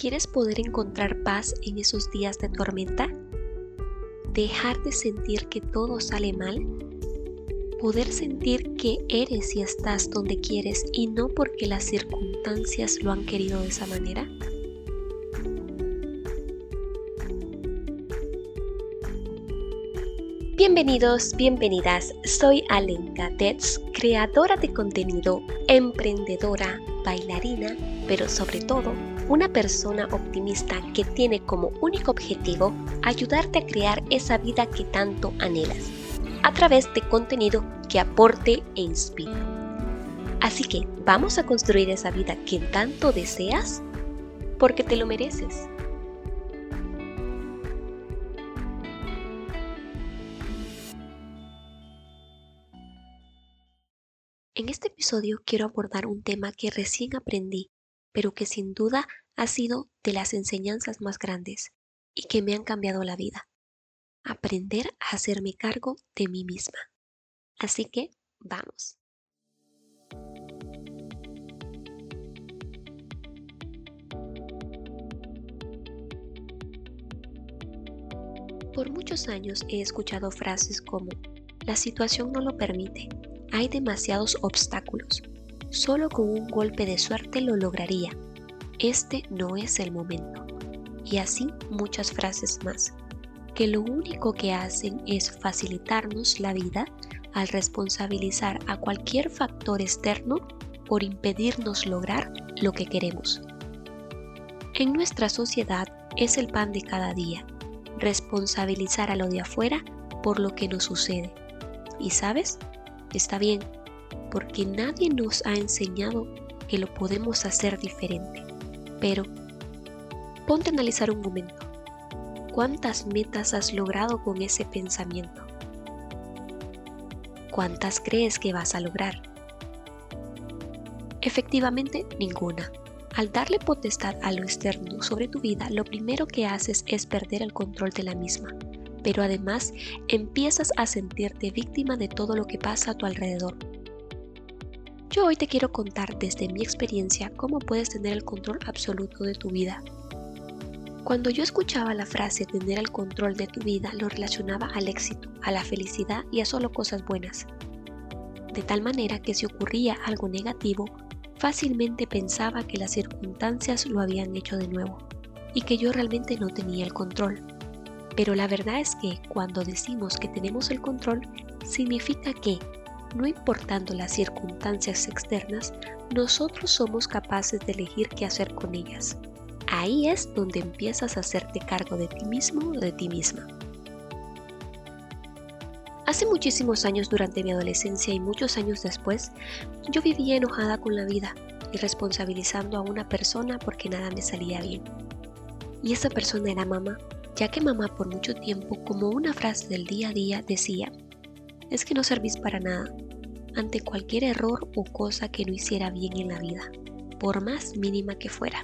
¿Quieres poder encontrar paz en esos días de tormenta? ¿Dejar de sentir que todo sale mal? ¿Poder sentir que eres y estás donde quieres y no porque las circunstancias lo han querido de esa manera? Bienvenidos, bienvenidas. Soy Alenka Tetz, creadora de contenido, emprendedora, bailarina, pero sobre todo una persona optimista que tiene como único objetivo ayudarte a crear esa vida que tanto anhelas, a través de contenido que aporte e inspire. Así que, ¿vamos a construir esa vida que tanto deseas? Porque te lo mereces. En este episodio quiero abordar un tema que recién aprendí, pero que sin duda ha sido de las enseñanzas más grandes y que me han cambiado la vida. Aprender a hacerme cargo de mí misma. Así que, vamos. Por muchos años he escuchado frases como, la situación no lo permite, hay demasiados obstáculos. Solo con un golpe de suerte lo lograría. Este no es el momento. Y así muchas frases más, que lo único que hacen es facilitarnos la vida al responsabilizar a cualquier factor externo por impedirnos lograr lo que queremos. En nuestra sociedad es el pan de cada día, responsabilizar a lo de afuera por lo que nos sucede. Y sabes, está bien, porque nadie nos ha enseñado que lo podemos hacer diferente. Pero, ponte a analizar un momento. ¿Cuántas metas has logrado con ese pensamiento? ¿Cuántas crees que vas a lograr? Efectivamente, ninguna. Al darle potestad a lo externo sobre tu vida, lo primero que haces es perder el control de la misma pero además empiezas a sentirte víctima de todo lo que pasa a tu alrededor. Yo hoy te quiero contar desde mi experiencia cómo puedes tener el control absoluto de tu vida. Cuando yo escuchaba la frase tener el control de tu vida, lo relacionaba al éxito, a la felicidad y a solo cosas buenas. De tal manera que si ocurría algo negativo, fácilmente pensaba que las circunstancias lo habían hecho de nuevo y que yo realmente no tenía el control. Pero la verdad es que cuando decimos que tenemos el control, significa que, no importando las circunstancias externas, nosotros somos capaces de elegir qué hacer con ellas. Ahí es donde empiezas a hacerte cargo de ti mismo o de ti misma. Hace muchísimos años durante mi adolescencia y muchos años después, yo vivía enojada con la vida y responsabilizando a una persona porque nada me salía bien. Y esa persona era mamá ya que mamá por mucho tiempo, como una frase del día a día, decía, es que no servís para nada, ante cualquier error o cosa que no hiciera bien en la vida, por más mínima que fuera.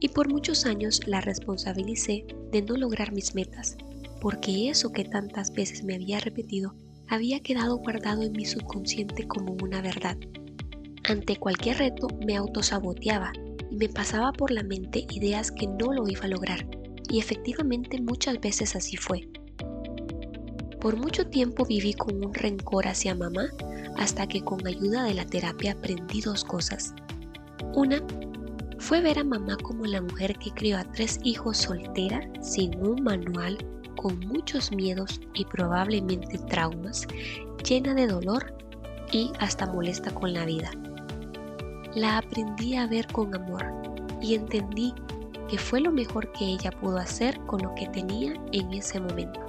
Y por muchos años la responsabilicé de no lograr mis metas, porque eso que tantas veces me había repetido había quedado guardado en mi subconsciente como una verdad. Ante cualquier reto me autosaboteaba y me pasaba por la mente ideas que no lo iba a lograr y efectivamente muchas veces así fue. Por mucho tiempo viví con un rencor hacia mamá hasta que con ayuda de la terapia aprendí dos cosas. Una fue ver a mamá como la mujer que crió a tres hijos soltera, sin un manual, con muchos miedos y probablemente traumas, llena de dolor y hasta molesta con la vida. La aprendí a ver con amor y entendí que fue lo mejor que ella pudo hacer con lo que tenía en ese momento.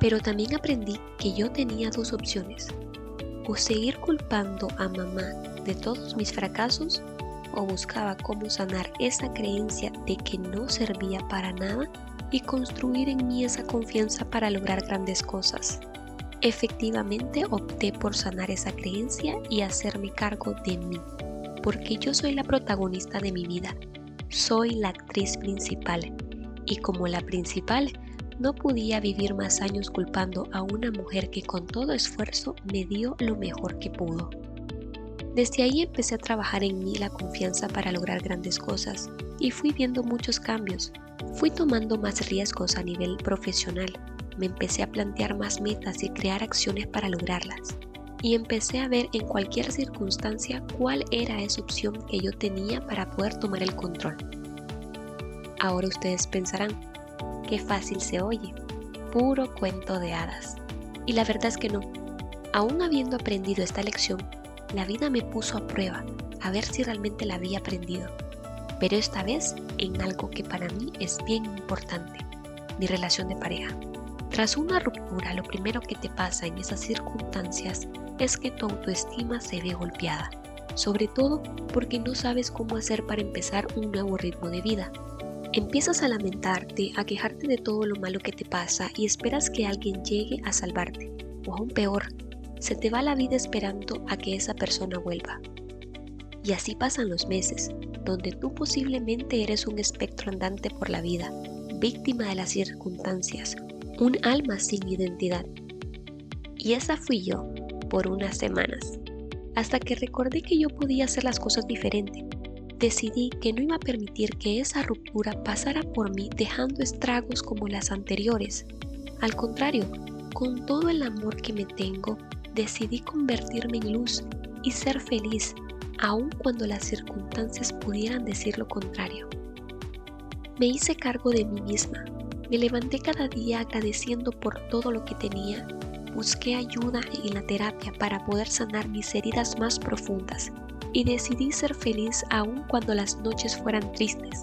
Pero también aprendí que yo tenía dos opciones, o seguir culpando a mamá de todos mis fracasos, o buscaba cómo sanar esa creencia de que no servía para nada y construir en mí esa confianza para lograr grandes cosas. Efectivamente opté por sanar esa creencia y hacerme cargo de mí, porque yo soy la protagonista de mi vida soy la actriz principal y como la principal no podía vivir más años culpando a una mujer que con todo esfuerzo me dio lo mejor que pudo. Desde ahí empecé a trabajar en mí la confianza para lograr grandes cosas y fui viendo muchos cambios. Fui tomando más riesgos a nivel profesional. Me empecé a plantear más metas y crear acciones para lograrlas. Y empecé a ver en cualquier circunstancia cuál era esa opción que yo tenía para poder tomar el control. Ahora ustedes pensarán, qué fácil se oye, puro cuento de hadas. Y la verdad es que no. Aún habiendo aprendido esta lección, la vida me puso a prueba a ver si realmente la había aprendido. Pero esta vez en algo que para mí es bien importante, mi relación de pareja. Tras una ruptura, lo primero que te pasa en esas circunstancias es que tu autoestima se ve golpeada, sobre todo porque no sabes cómo hacer para empezar un nuevo ritmo de vida. Empiezas a lamentarte, a quejarte de todo lo malo que te pasa y esperas que alguien llegue a salvarte, o aún peor, se te va la vida esperando a que esa persona vuelva. Y así pasan los meses, donde tú posiblemente eres un espectro andante por la vida, víctima de las circunstancias, un alma sin identidad. Y esa fui yo por unas semanas, hasta que recordé que yo podía hacer las cosas diferente. Decidí que no iba a permitir que esa ruptura pasara por mí dejando estragos como las anteriores. Al contrario, con todo el amor que me tengo, decidí convertirme en luz y ser feliz, aun cuando las circunstancias pudieran decir lo contrario. Me hice cargo de mí misma, me levanté cada día agradeciendo por todo lo que tenía, busqué ayuda en la terapia para poder sanar mis heridas más profundas y decidí ser feliz aun cuando las noches fueran tristes,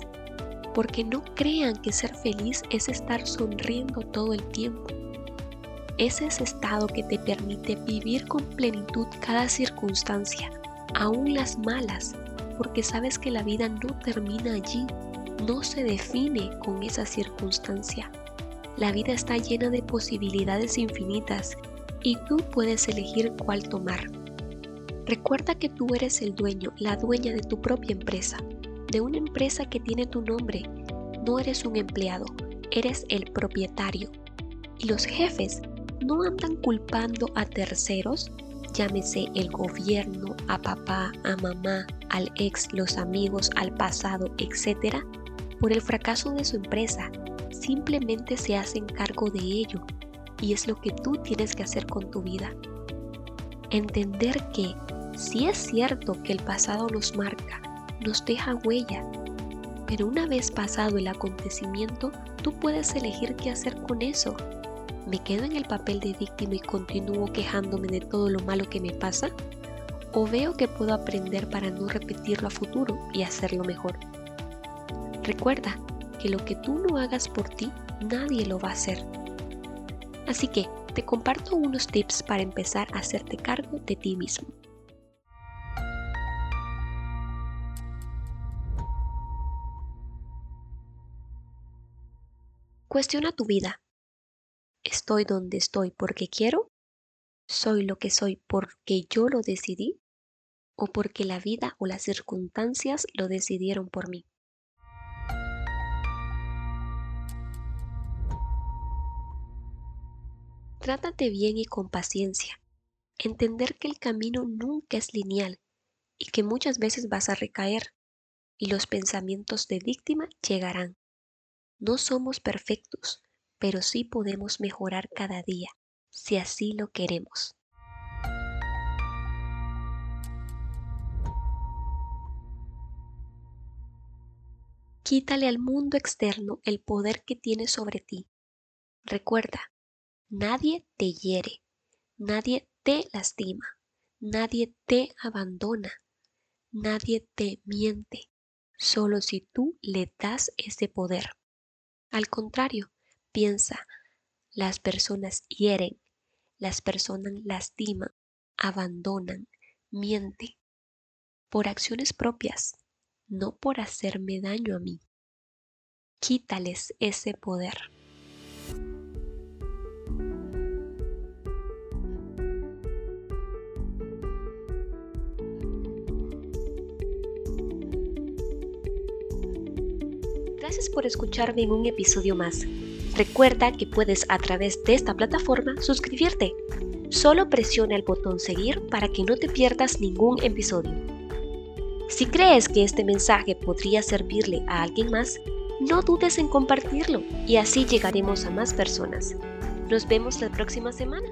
porque no crean que ser feliz es estar sonriendo todo el tiempo es ese estado que te permite vivir con plenitud cada circunstancia, aún las malas, porque sabes que la vida no termina allí, no se define con esa circunstancia. La vida está llena de posibilidades infinitas y tú puedes elegir cuál tomar. Recuerda que tú eres el dueño, la dueña de tu propia empresa, de una empresa que tiene tu nombre. No eres un empleado, eres el propietario. Y los jefes no andan culpando a terceros, llámese el gobierno, a papá, a mamá, al ex, los amigos, al pasado, etc., por el fracaso de su empresa. Simplemente se hacen cargo de ello y es lo que tú tienes que hacer con tu vida. Entender que si es cierto que el pasado nos marca, nos deja huella, pero una vez pasado el acontecimiento, tú puedes elegir qué hacer con eso ¿Me quedo en el papel de víctima y continúo quejándome de todo lo malo que me pasa? ¿O veo que puedo aprender para no repetirlo a futuro y hacerlo mejor? Recuerda que lo que tú no hagas por ti, nadie lo va a hacer. Así que te comparto unos tips para empezar a hacerte cargo de ti mismo. Cuestiona tu vida ¿Estoy donde estoy porque quiero? ¿Soy lo que soy porque yo lo decidí? ¿O porque la vida o las circunstancias lo decidieron por mí? Trátate bien y con paciencia. Entender que el camino nunca es lineal y que muchas veces vas a recaer y los pensamientos de víctima llegarán. No somos perfectos, pero sí podemos mejorar cada día, si así lo queremos. Quítale al mundo externo el poder que tiene sobre ti. Recuerda, nadie te hiere, nadie te lastima, nadie te abandona, nadie te miente, solo si tú le das ese poder. Al contrario, Piensa, las personas hieren, las personas lastiman, abandonan, mienten, por acciones propias, no por hacerme daño a mí. Quítales ese poder. Gracias por escucharme en un episodio más. Recuerda que puedes a través de esta plataforma suscribirte. Solo presiona el botón seguir para que no te pierdas ningún episodio. Si crees que este mensaje podría servirle a alguien más, no dudes en compartirlo y así llegaremos a más personas. Nos vemos la próxima semana.